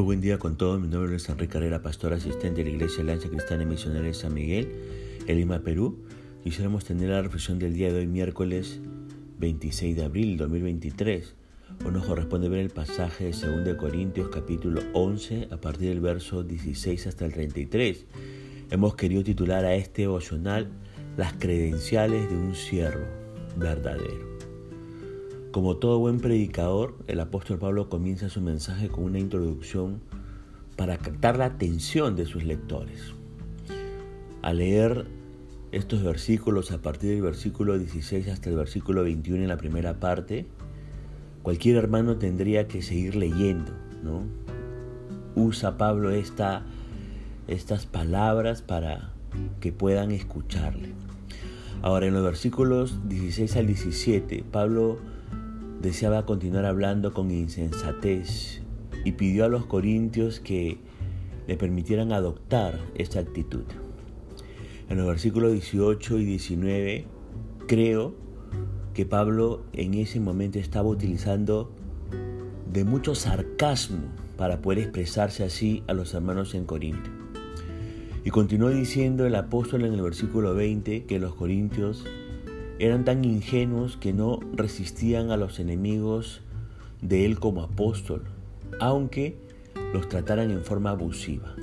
Muy buen día con todos. Mi nombre es Enrique Carrera, pastor asistente de la Iglesia Alianza Cristiana Misionera de San Miguel, en Lima, Perú. Quisiéramos tener la reflexión del día de hoy, miércoles 26 de abril de 2023. Hoy nos corresponde ver el pasaje de 2 Corintios capítulo 11 a partir del verso 16 hasta el 33. Hemos querido titular a este devocional Las credenciales de un siervo verdadero. Como todo buen predicador, el apóstol Pablo comienza su mensaje con una introducción para captar la atención de sus lectores. Al leer estos versículos a partir del versículo 16 hasta el versículo 21 en la primera parte, cualquier hermano tendría que seguir leyendo, ¿no? Usa Pablo esta, estas palabras para que puedan escucharle. Ahora, en los versículos 16 al 17, Pablo deseaba continuar hablando con insensatez y pidió a los corintios que le permitieran adoptar esta actitud. En los versículos 18 y 19 creo que Pablo en ese momento estaba utilizando de mucho sarcasmo para poder expresarse así a los hermanos en Corinto. Y continuó diciendo el apóstol en el versículo 20 que los corintios eran tan ingenuos que no resistían a los enemigos de él como apóstol, aunque los trataran en forma abusiva.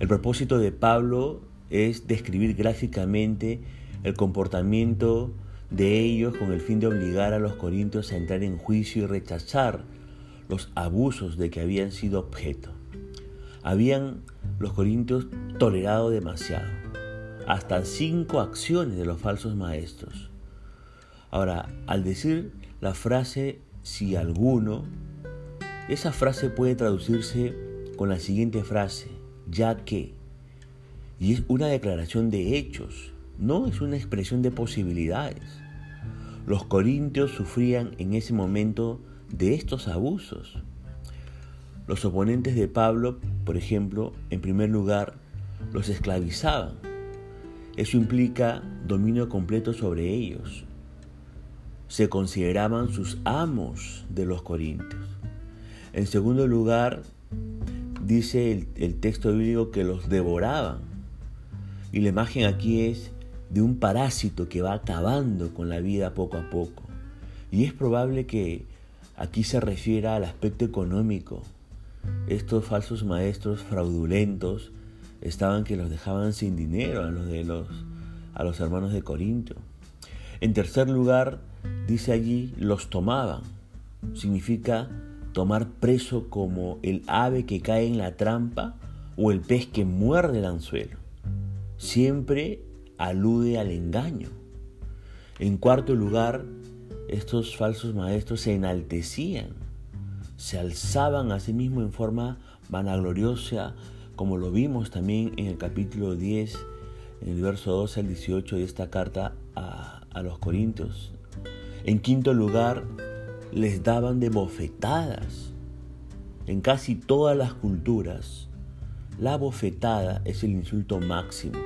El propósito de Pablo es describir gráficamente el comportamiento de ellos con el fin de obligar a los corintios a entrar en juicio y rechazar los abusos de que habían sido objeto. Habían los corintios tolerado demasiado hasta cinco acciones de los falsos maestros. Ahora, al decir la frase si alguno, esa frase puede traducirse con la siguiente frase, ya que, y es una declaración de hechos, no es una expresión de posibilidades. Los corintios sufrían en ese momento de estos abusos. Los oponentes de Pablo, por ejemplo, en primer lugar, los esclavizaban eso implica dominio completo sobre ellos. Se consideraban sus amos de los corintios. En segundo lugar, dice el, texto bíblico que los devoraban. Y la imagen aquí es de un parásito que va acabando con la vida poco a poco. Y es probable que aquí se refiera al aspecto económico. Estos falsos maestros fraudulentos estaban que los dejaban sin dinero a los de los a los hermanos de Corinto. En tercer lugar, dice allí, los tomaban. Significa tomar preso como el ave que cae en la trampa o el pez que muerde el anzuelo. Siempre alude al engaño. En cuarto lugar, estos falsos maestros se enaltecían, se alzaban a sí mismos en forma vanagloriosa, como lo vimos también en el capítulo 10, en el verso 12 al 18 de esta carta a, a los Corintios. En quinto lugar, les daban de bofetadas. En casi todas las culturas, la bofetada es el insulto máximo.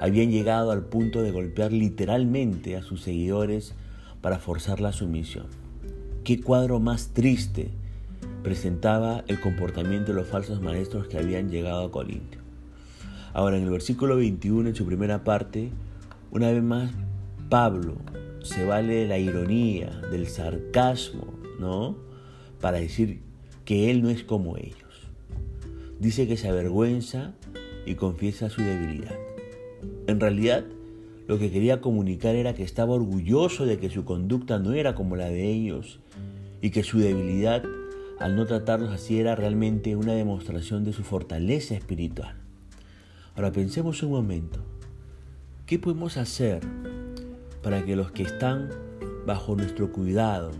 Habían llegado al punto de golpear literalmente a sus seguidores para forzar la sumisión. ¿Qué cuadro más triste presentaba el comportamiento de los falsos maestros que habían llegado a Corintio. Ahora, en el versículo 21, en su primera parte, una vez más, Pablo se vale de la ironía, del sarcasmo, ¿no? Para decir que él no es como ellos. Dice que se avergüenza y confiesa su debilidad. En realidad, lo que quería comunicar era que estaba orgulloso de que su conducta no era como la de ellos y que su debilidad al no tratarlos así era realmente una demostración de su fortaleza espiritual. Ahora pensemos un momento, ¿qué podemos hacer para que los que están bajo nuestro cuidado,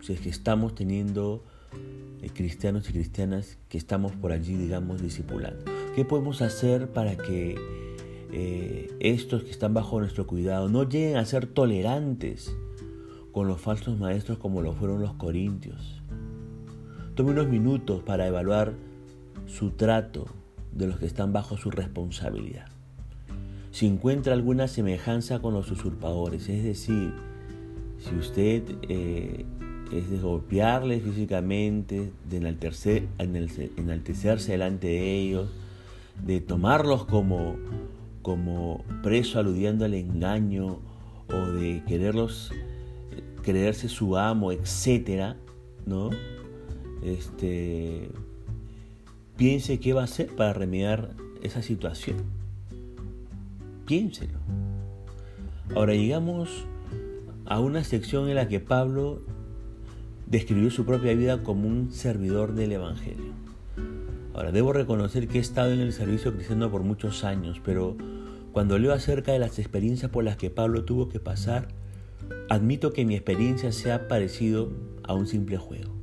si es que estamos teniendo eh, cristianos y cristianas que estamos por allí, digamos, discipulando, ¿qué podemos hacer para que eh, estos que están bajo nuestro cuidado no lleguen a ser tolerantes con los falsos maestros como lo fueron los corintios? Tome unos minutos para evaluar su trato de los que están bajo su responsabilidad. Si encuentra alguna semejanza con los usurpadores, es decir, si usted eh, es de golpearles físicamente, de enaltecerse delante de ellos, de tomarlos como, como preso aludiendo al engaño o de quererlos creerse su amo, etcétera, ¿no? Este piense qué va a hacer para remediar esa situación. Piénselo. Ahora llegamos a una sección en la que Pablo describió su propia vida como un servidor del Evangelio. Ahora, debo reconocer que he estado en el servicio cristiano por muchos años, pero cuando leo acerca de las experiencias por las que Pablo tuvo que pasar, admito que mi experiencia se ha parecido a un simple juego.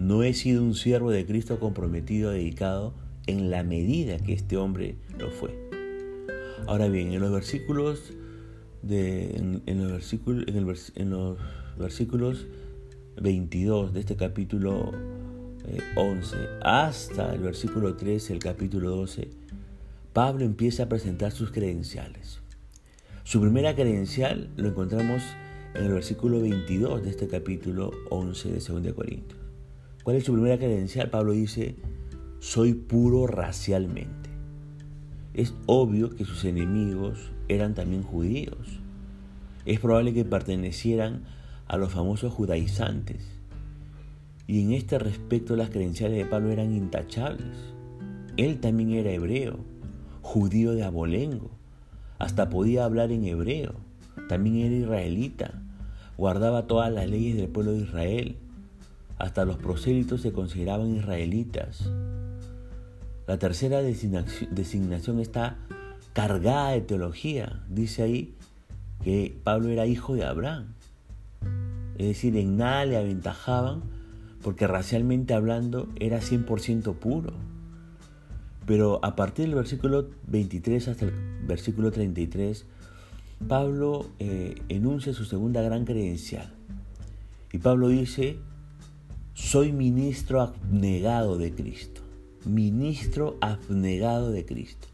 No he sido un siervo de Cristo comprometido, dedicado, en la medida que este hombre lo fue. Ahora bien, en los versículos de, en, los versículos, en, los versículos 22 de este capítulo 11 eh, hasta el versículo 13, el capítulo 12, Pablo empieza a presentar sus credenciales. Su primera credencial lo encontramos en el versículo 22 de este capítulo 11 de 2 Corintios. ¿Cuál es su primera credencial? Pablo dice, soy puro racialmente. Es obvio que sus enemigos eran también judíos. Es probable que pertenecieran a los famosos judaizantes. Y en este respecto las credenciales de Pablo eran intachables. Él también era hebreo, judío de abolengo, hasta podía hablar en hebreo, también era israelita, guardaba todas las leyes del pueblo de Israel, hasta los prosélitos se consideraban israelitas. La tercera designación está cargada de teología. Dice ahí que Pablo era hijo de Abraham. Es decir, en nada le aventajaban porque racialmente hablando era 100% puro. Pero a partir del versículo 23 hasta el versículo 33, Pablo eh, enuncia su segunda gran credencial. Y Pablo dice, soy ministro abnegado de Cristo. Ministro abnegado de Cristo.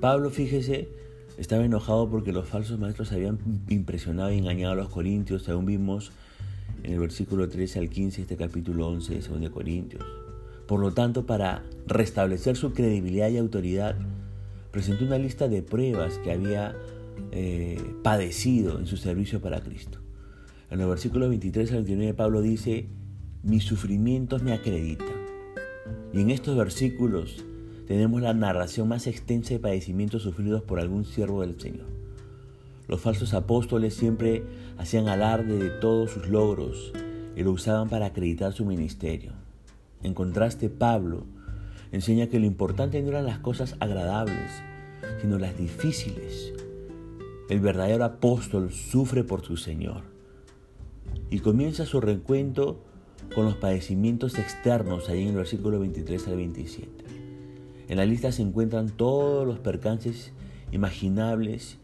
Pablo, fíjese, estaba enojado porque los falsos maestros habían impresionado y engañado a los corintios, según vimos en el versículo 13 al 15 de este capítulo 11 de 2 Corintios. Por lo tanto, para restablecer su credibilidad y autoridad, presentó una lista de pruebas que había eh, padecido en su servicio para Cristo. En el versículo 23 al 29 Pablo dice, mis sufrimientos me acreditan. Y en estos versículos tenemos la narración más extensa de padecimientos sufridos por algún siervo del Señor. Los falsos apóstoles siempre hacían alarde de todos sus logros y lo usaban para acreditar su ministerio. En contraste, Pablo enseña que lo importante no eran las cosas agradables, sino las difíciles. El verdadero apóstol sufre por su Señor. Y comienza su recuento con los padecimientos externos, ahí en el versículo 23 al 27. En la lista se encuentran todos los percances imaginables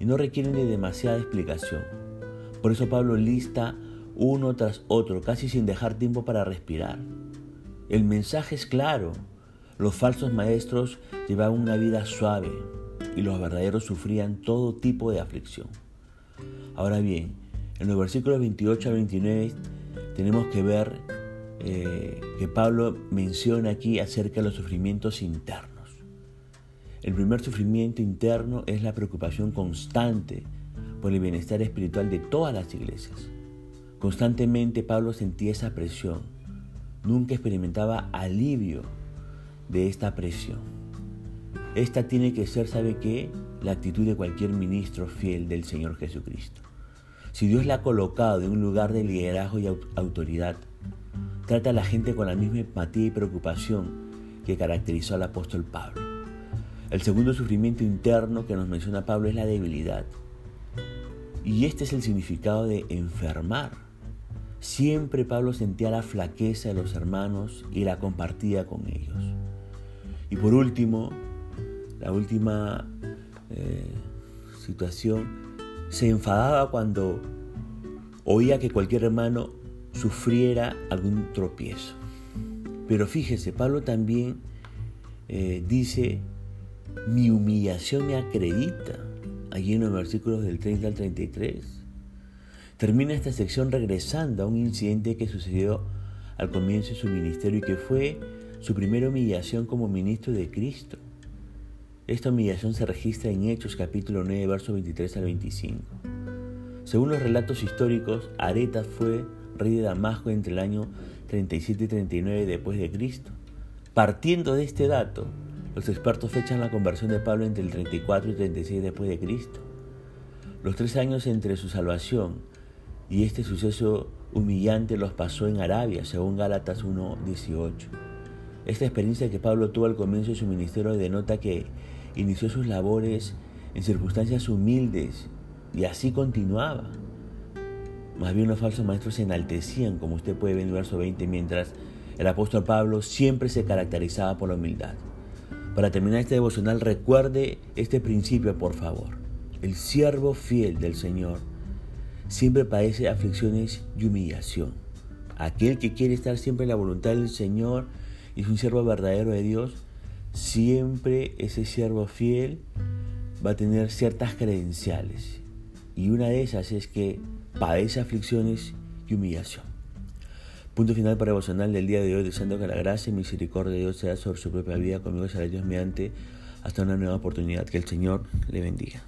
y no requieren de demasiada explicación. Por eso Pablo lista uno tras otro, casi sin dejar tiempo para respirar. El mensaje es claro. Los falsos maestros llevaban una vida suave y los verdaderos sufrían todo tipo de aflicción. Ahora bien, en los versículos 28 al 29 tenemos que ver eh, que Pablo menciona aquí acerca de los sufrimientos internos. El primer sufrimiento interno es la preocupación constante por el bienestar espiritual de todas las iglesias. Constantemente Pablo sentía esa presión. Nunca experimentaba alivio de esta presión. Esta tiene que ser, ¿sabe qué? La actitud de cualquier ministro fiel del Señor Jesucristo. Si Dios le ha colocado en un lugar de liderazgo y autoridad, trata a la gente con la misma empatía y preocupación que caracterizó al apóstol Pablo. El segundo sufrimiento interno que nos menciona Pablo es la debilidad. Y este es el significado de enfermar. Siempre Pablo sentía la flaqueza de los hermanos y la compartía con ellos. Y por último, la última eh, situación se enfadaba cuando oía que cualquier hermano sufriera algún tropiezo. Pero fíjese, Pablo también eh, dice, mi humillación me acredita, allí en los versículos del 30 al 33. Termina esta sección regresando a un incidente que sucedió al comienzo de su ministerio y que fue su primera humillación como ministro de Cristo. Esta humillación se registra en Hechos capítulo 9, versos 23 al 25. Según los relatos históricos, Aretas fue rey de Damasco entre el año 37 y 39 después de Cristo. Partiendo de este dato, los expertos fechan la conversión de Pablo entre el 34 y 36 después de Cristo. Los tres años entre su salvación y este suceso humillante los pasó en Arabia, según Gálatas 1.18. Esta experiencia que Pablo tuvo al comienzo de su ministerio denota que inició sus labores en circunstancias humildes y así continuaba. Más bien los falsos maestros se enaltecían, como usted puede ver en el verso 20, mientras el apóstol Pablo siempre se caracterizaba por la humildad. Para terminar este devocional, recuerde este principio, por favor. El siervo fiel del Señor siempre padece aflicciones y humillación. Aquel que quiere estar siempre en la voluntad del Señor y es un siervo verdadero de Dios, siempre ese siervo fiel va a tener ciertas credenciales. Y una de esas es que padece aflicciones y humillación. Punto final para devocional del día de hoy, deseando que la gracia y misericordia de Dios sea sobre su propia vida, conmigo será Dios mediante hasta una nueva oportunidad. Que el Señor le bendiga.